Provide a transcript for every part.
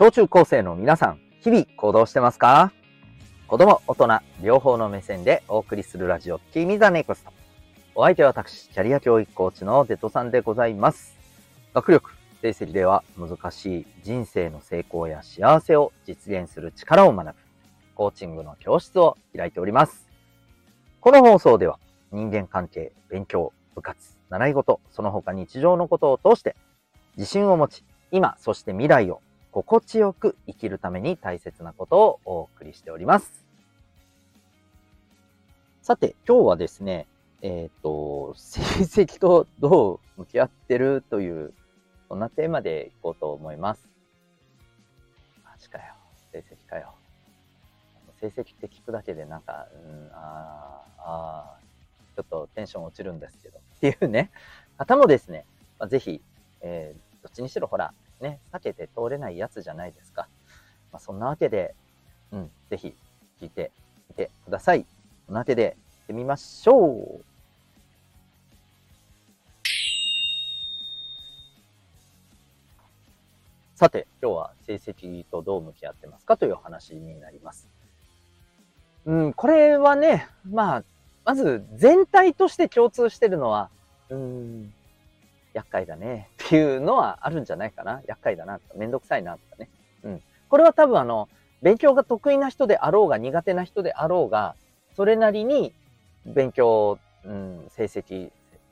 小中高生の皆さん、日々行動してますか？子供、大人、両方の目線でお送りするラジオ、君ザネクスト。お相手は私、キャリア教育コーチのデトさんでございます。学力、成績では難しい人生の成功や幸せを実現する力を学ぶ、コーチングの教室を開いております。この放送では、人間関係、勉強、部活、習い事、その他日常のことを通して、自信を持ち、今、そして未来を心地よく生きるために大切なことをお送りしております。さて、今日はですね、えっ、ー、と、成績とどう向き合ってるという、そんなテーマでいこうと思います。マジかよ。成績かよ。成績って聞くだけでなんか、うん、ああ、ちょっとテンション落ちるんですけど、っていうね、方もですね、まあ、ぜひ、えー、どっちにしろほら、ね、避けて通れないやつじゃないですか。まあ、そんなわけで、うん、ぜひ聞いてみてください。そんなわけで、行ってみましょう。さて、今日は成績とどう向き合ってますかという話になります。うん、これはね、まあ、まず全体として共通してるのは、うん、厄介だねっていうのはあるんじゃないかな。厄介だなとか、めんどくさいなとかね。うん。これは多分あの、勉強が得意な人であろうが苦手な人であろうが、それなりに勉強、うん、成績、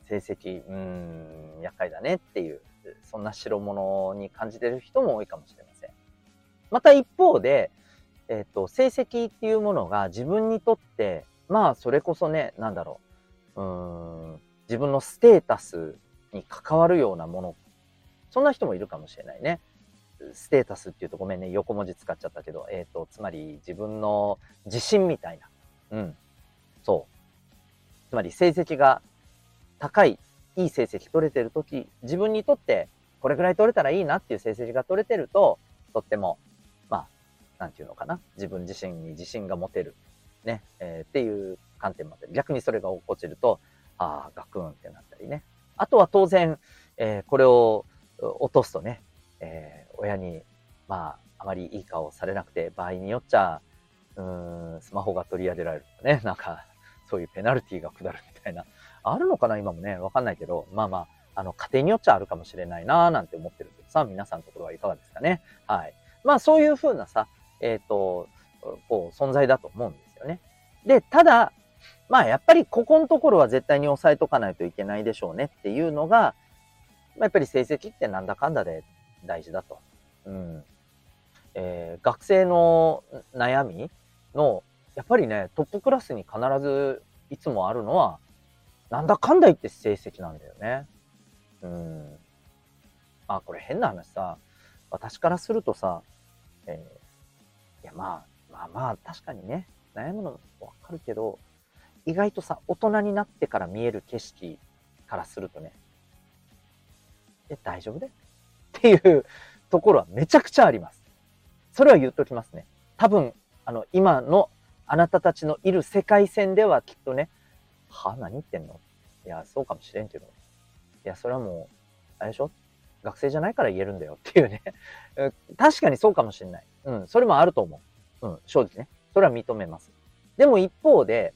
成績、うん、厄介だねっていう、そんな代物に感じてる人も多いかもしれません。また一方で、えっ、ー、と、成績っていうものが自分にとって、まあ、それこそね、なんだろう、うん、自分のステータスに関わるようなもの。そんな人もいるかもしれないね。ステータスっていうとごめんね、横文字使っちゃったけど、えっ、ー、と、つまり自分の自信みたいな。うん。そう。つまり成績が高い、いい成績取れてるとき、自分にとってこれぐらい取れたらいいなっていう成績が取れてると、とっても、まあ、なんていうのかな。自分自身に自信が持てる。ね。えー、っていう観点まで。逆にそれが落ちると、ああ、ガクンってなったりね。あとは当然、えー、これを落とすとね、えー、親に、まあ、あまりいい顔されなくて、場合によっちゃ、うん、スマホが取り上げられるとかね、なんか、そういうペナルティが下るみたいな、あるのかな今もね、わかんないけど、まあまあ、あの、家庭によっちゃあるかもしれないななんて思ってるけどさ、皆さんのところはいかがですかね。はい。まあ、そういうふうなさ、えっ、ー、と、こう、存在だと思うんですよね。で、ただ、まあやっぱりここのところは絶対に押さえとかないといけないでしょうねっていうのが、ま、やっぱり成績ってなんだかんだで大事だと。うん。えー、学生の悩みの、やっぱりね、トップクラスに必ずいつもあるのは、なんだかんだ言って成績なんだよね。うん。まあ、これ変な話さ、私からするとさ、えー、いやまあ、まあまあ確かにね、悩むのわかるけど、意外とさ、大人になってから見える景色からするとね、え、大丈夫でっていうところはめちゃくちゃあります。それは言っときますね。多分、あの、今のあなたたちのいる世界線ではきっとね、は何言ってんの？いや、そうかもしれんけど。いや、それはもう、あれでしょ？学生じゃないから言えるんだよっていうね。確かにそうかもしれない。うん、それもあると思う。うん、正直ね。それは認めます。でも一方で、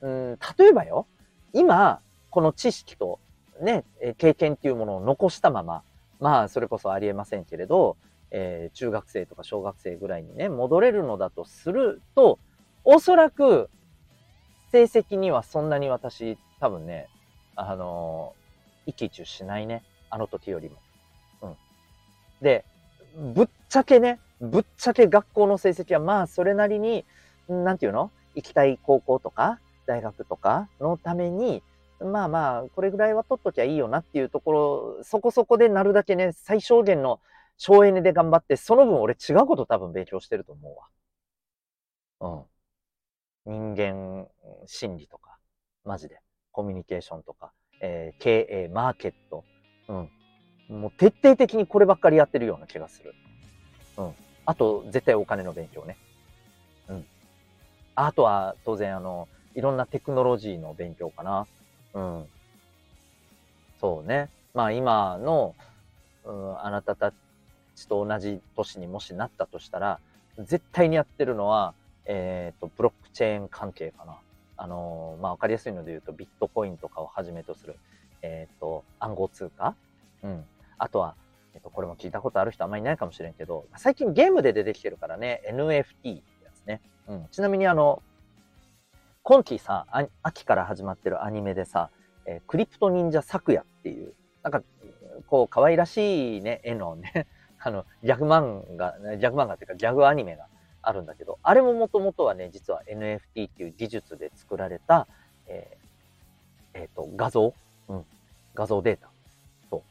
うん、例えばよ、今、この知識とね、経験っていうものを残したまま、まあ、それこそありえませんけれど、えー、中学生とか小学生ぐらいにね、戻れるのだとすると、おそらく、成績にはそんなに私、多分ね、あのー、一喜一憂しないね。あの時よりも。うん。で、ぶっちゃけね、ぶっちゃけ学校の成績はまあ、それなりに、なんていうの？行きたい高校とか、大学とかのために、まあまあ、これぐらいは取っときゃいいよなっていうところ、そこそこでなるだけね、最小限の省エネで頑張って、その分俺違うこと多分勉強してると思うわ。うん。人間心理とか、マジで。コミュニケーションとか、えー、経営、マーケット。うん。もう徹底的にこればっかりやってるような気がする。うん。あと、絶対お金の勉強ね。うん。あとは、当然、あの、いろんなテクノロジーの勉強かな。うん。そうね。まあ今の、うん、あなたたちと同じ年にもしなったとしたら、絶対にやってるのは、えっ、ー、と、ブロックチェーン関係かな。あのー、まあ、わかりやすいので言うと、ビットコインとかをはじめとする、えっ、ー、と、暗号通貨？うん。あとは、えっ、と、これも聞いたことある人あんまりいないかもしれんけど、最近ゲームで出てきてるからね、NFT ってやつね。うん。ちなみにあの、今期さ、秋から始まってるアニメでさ、えクリプト忍者昨夜っていう、なんか、こう、可愛らしいね、絵のね、あの、ギャグ漫画、ギャグ漫画っていうかギャグアニメがあるんだけど、あれももともとはね、実は NFT っていう技術で作られた、えー、えっ、ー、と、画像？うん。画像データ。そ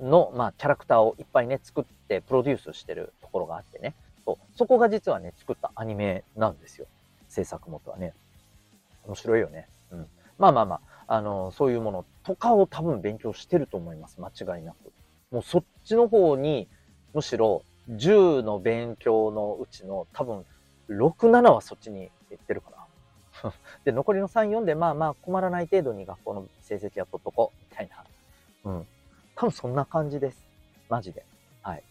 う。の、まあ、キャラクターをいっぱいね、作ってプロデュースしてるところがあってね。そう。そこが実はね、作ったアニメなんですよ。制作元はね。面白いよね。うん。まあまあまあ、あの、そういうものとかを多分勉強してると思います。間違いなく。もうそっちの方に、むしろ10の勉強のうちの多分6、7はそっちに行ってるかな。で、残りの3、4でまあまあ困らない程度に学校の成績は取っとこう、みたいな。うん。多分そんな感じです。マジで。はい。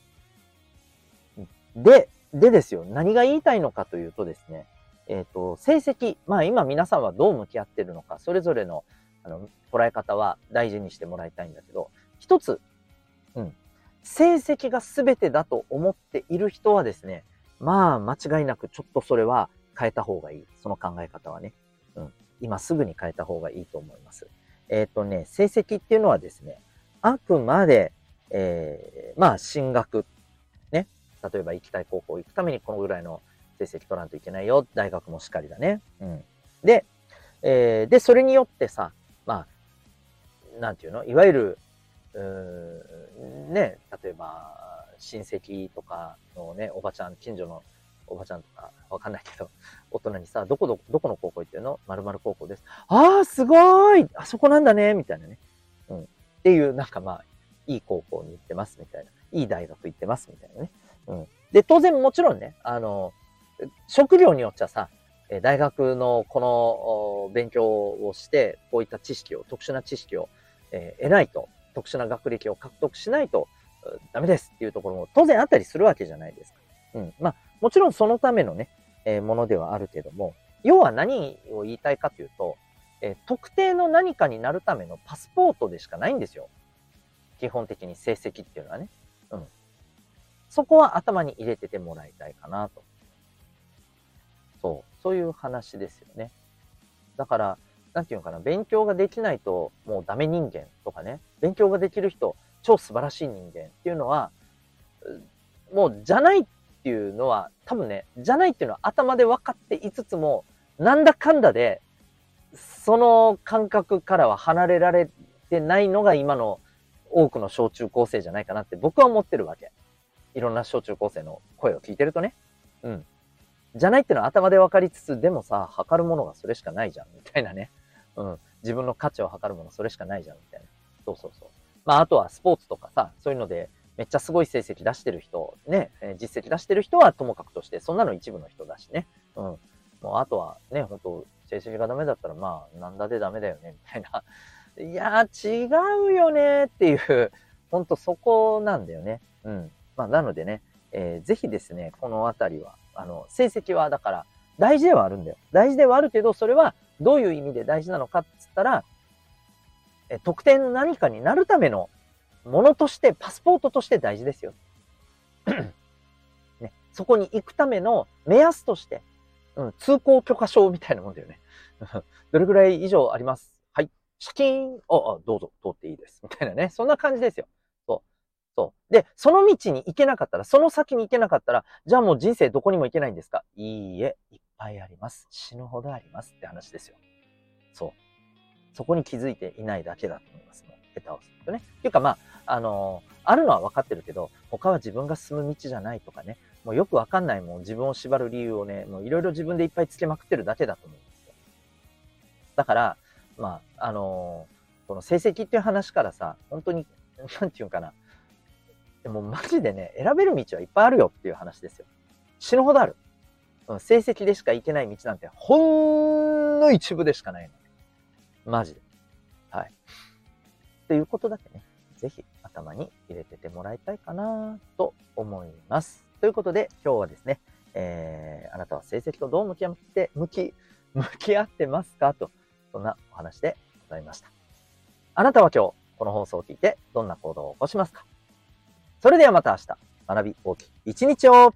で、でですよ。何が言いたいのかというとですね、えっ、ー、と、成績、まあ今皆さんはどう向き合ってるのか、それぞれのあの捉え方は大事にしてもらいたいんだけど、一つ、うん、成績が全てだと思っている人はですね、まあ間違いなくちょっとそれは変えた方がいい。その考え方はね。うん。今すぐに変えた方がいいと思います。えっ、ー、とね、成績っていうのはですね、あくまで、えー、まあ進学。ね。例えば行きたい高校行くためにこのぐらいの成績取らんといけないよ。大学もしっかりだね。うん。で、えー、で、それによってさ、まあ、なんていうの？いわゆる、うんね、例えば、親戚とかのね、おばちゃん、近所のおばちゃんとか、わかんないけど、大人にさ、どこど、どこの高校行ってるの？〇〇高校です。ああ、すごいあそこなんだねみたいなね。うん。っていう、なんかまあ、いい高校に行ってますみたいな。いい大学行ってますみたいなね。うん。で、当然もちろんね、あの、職業によっちゃさ、大学のこの勉強をして、こういった知識を、特殊な知識を、得ないと、特殊な学歴を獲得しないとダメですっていうところも当然あったりするわけじゃないですか。うん。まあ、もちろんそのためのね、え、ものではあるけども、要は何を言いたいかというと、え、特定の何かになるためのパスポートでしかないんですよ。基本的に成績っていうのはね。うん。そこは頭に入れててもらいたいかなと。そう。そういう話ですよね。だから、なんていうのかな、勉強ができないともうダメ人間とかね、勉強ができる人、超素晴らしい人間っていうのは、もうじゃないっていうのは、多分ね、じゃないっていうのは頭で分かっていつつも、なんだかんだで、その感覚からは離れられてないのが今の多くの小中高生じゃないかなって僕は思ってるわけ。いろんな小中高生の声を聞いてるとね。うん。じゃないっていうのは頭で分かりつつ、でもさ、測るものがそれしかないじゃん、みたいなね。うん。自分の価値を測るものそれしかないじゃん、みたいな。そうそうそう。まあ、あとはスポーツとかさ、そういうので、めっちゃすごい成績出してる人、ね、え実績出してる人はともかくとして、そんなの一部の人だしね。うん。もうあとはね、本当成績がダメだったら、まあ、なんだでダメだよね、みたいな。いや違うよねっていう、ほんとそこなんだよね。うん。まあ、なのでね、えー、ぜひですね、このあたりは、あの、成績はだから、大事ではあるんだよ。大事ではあるけど、それはどういう意味で大事なのかっつったら、え特定の何かになるためのものとして、パスポートとして大事ですよ。ね、そこに行くための目安として、うん、通行許可証みたいなもんだよね。どれぐらい以上あります？はい。シャキーンあ、あ、どうぞ、通っていいです。みたいなね。そんな感じですよ。そう。そう。で、その道に行けなかったら、その先に行けなかったら、じゃあもう人生どこにも行けないんですか？いいえ、いっぱいあります。死ぬほどありますって話ですよ。そう。そこに気づいていないだけだと思います。もう、下手をするとね。っていうかまあ、あのー、あるのは分かってるけど、他は自分が進む道じゃないとかね、もうよくわかんないもん、自分を縛る理由をね、もういろいろ自分でいっぱいつけまくってるだけだと思うんですよ。だから、まあ、あのー、この成績っていう話からさ、本当に、なんていうかな。でもマジでね、選べる道はいっぱいあるよっていう話ですよ。死ぬほどある。成績でしか行けない道なんて、ほんの一部でしかないの。マジで。はい。ということだけね、ぜひ頭に入れててもらいたいかなと思います。ということで、今日はですね、えー、あなたは成績とどう向き合って、向き、向き合ってますかと、そんなお話でございました。あなたは今日、この放送を聞いて、どんな行動を起こしますか？それではまた明日、学び大きい一日を。